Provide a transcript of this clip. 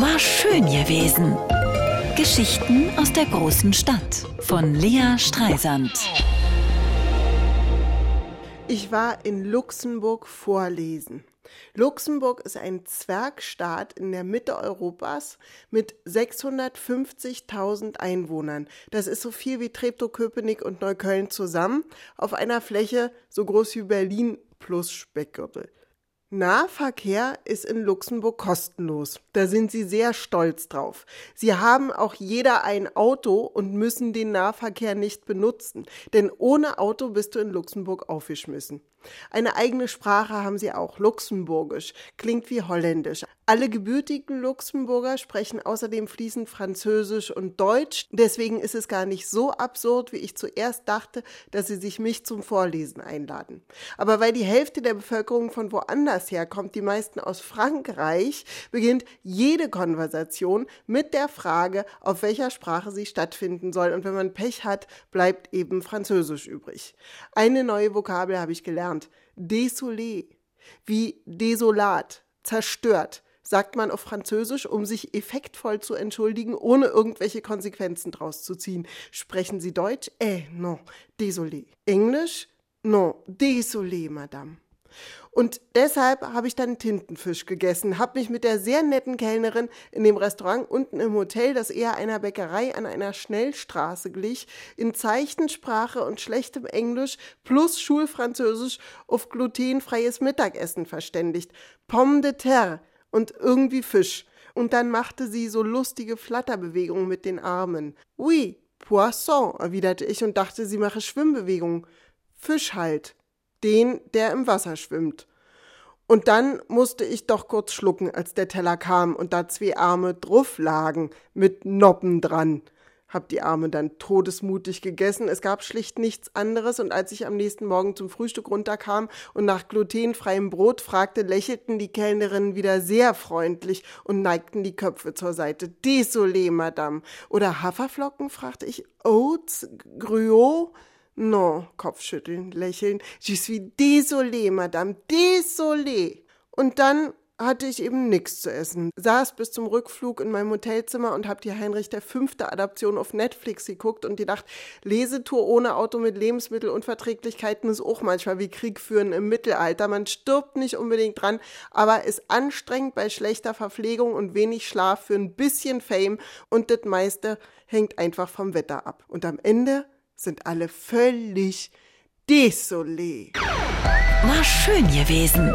War schön gewesen. Geschichten aus der großen Stadt von Lea Streisand. Ich war in Luxemburg vorlesen. Luxemburg ist ein Zwergstaat in der Mitte Europas mit 650.000 Einwohnern. Das ist so viel wie Treptow-Köpenick und Neukölln zusammen auf einer Fläche so groß wie Berlin plus Speckgürtel. Nahverkehr ist in Luxemburg kostenlos. Da sind sie sehr stolz drauf. Sie haben auch jeder ein Auto und müssen den Nahverkehr nicht benutzen. Denn ohne Auto bist du in Luxemburg aufgeschmissen. Eine eigene Sprache haben sie auch, Luxemburgisch, klingt wie Holländisch. Alle gebürtigen Luxemburger sprechen außerdem fließend Französisch und Deutsch. Deswegen ist es gar nicht so absurd, wie ich zuerst dachte, dass sie sich mich zum Vorlesen einladen. Aber weil die Hälfte der Bevölkerung von woanders herkommt, die meisten aus Frankreich, beginnt jede Konversation mit der Frage, auf welcher Sprache sie stattfinden soll. Und wenn man Pech hat, bleibt eben Französisch übrig. Eine neue Vokabel habe ich gelernt. Désolé. Wie desolat, zerstört sagt man auf Französisch, um sich effektvoll zu entschuldigen, ohne irgendwelche Konsequenzen draus zu ziehen. Sprechen Sie Deutsch? Eh, non, désolé. Englisch? Non, désolé, Madame. Und deshalb habe ich dann Tintenfisch gegessen, habe mich mit der sehr netten Kellnerin in dem Restaurant unten im Hotel, das eher einer Bäckerei an einer Schnellstraße glich, in Zeichensprache und schlechtem Englisch plus Schulfranzösisch auf glutenfreies Mittagessen verständigt. Pomme de terre und irgendwie Fisch. Und dann machte sie so lustige Flatterbewegungen mit den Armen. Oui, poisson, erwiderte ich und dachte, sie mache Schwimmbewegungen. Fisch halt. Den, der im Wasser schwimmt. Und dann musste ich doch kurz schlucken, als der Teller kam und da zwei Arme drauf lagen, mit Noppen dran hab die Arme dann todesmutig gegessen. Es gab schlicht nichts anderes und als ich am nächsten Morgen zum Frühstück runterkam und nach glutenfreiem Brot fragte, lächelten die Kellnerinnen wieder sehr freundlich und neigten die Köpfe zur Seite. Désolé, Madame. Oder Haferflocken? fragte ich. Oats? Gruau? Non, Kopfschütteln, lächeln. Je suis désolé, Madame, désolé. Und dann hatte ich eben nichts zu essen. Saß bis zum Rückflug in meinem Hotelzimmer und hab die Heinrich der fünfte Adaption auf Netflix geguckt und gedacht, Lesetour ohne Auto mit Lebensmittelunverträglichkeiten ist auch manchmal wie Krieg führen im Mittelalter. Man stirbt nicht unbedingt dran, aber ist anstrengend bei schlechter Verpflegung und wenig Schlaf für ein bisschen Fame und das meiste hängt einfach vom Wetter ab. Und am Ende sind alle völlig désolé. War schön gewesen.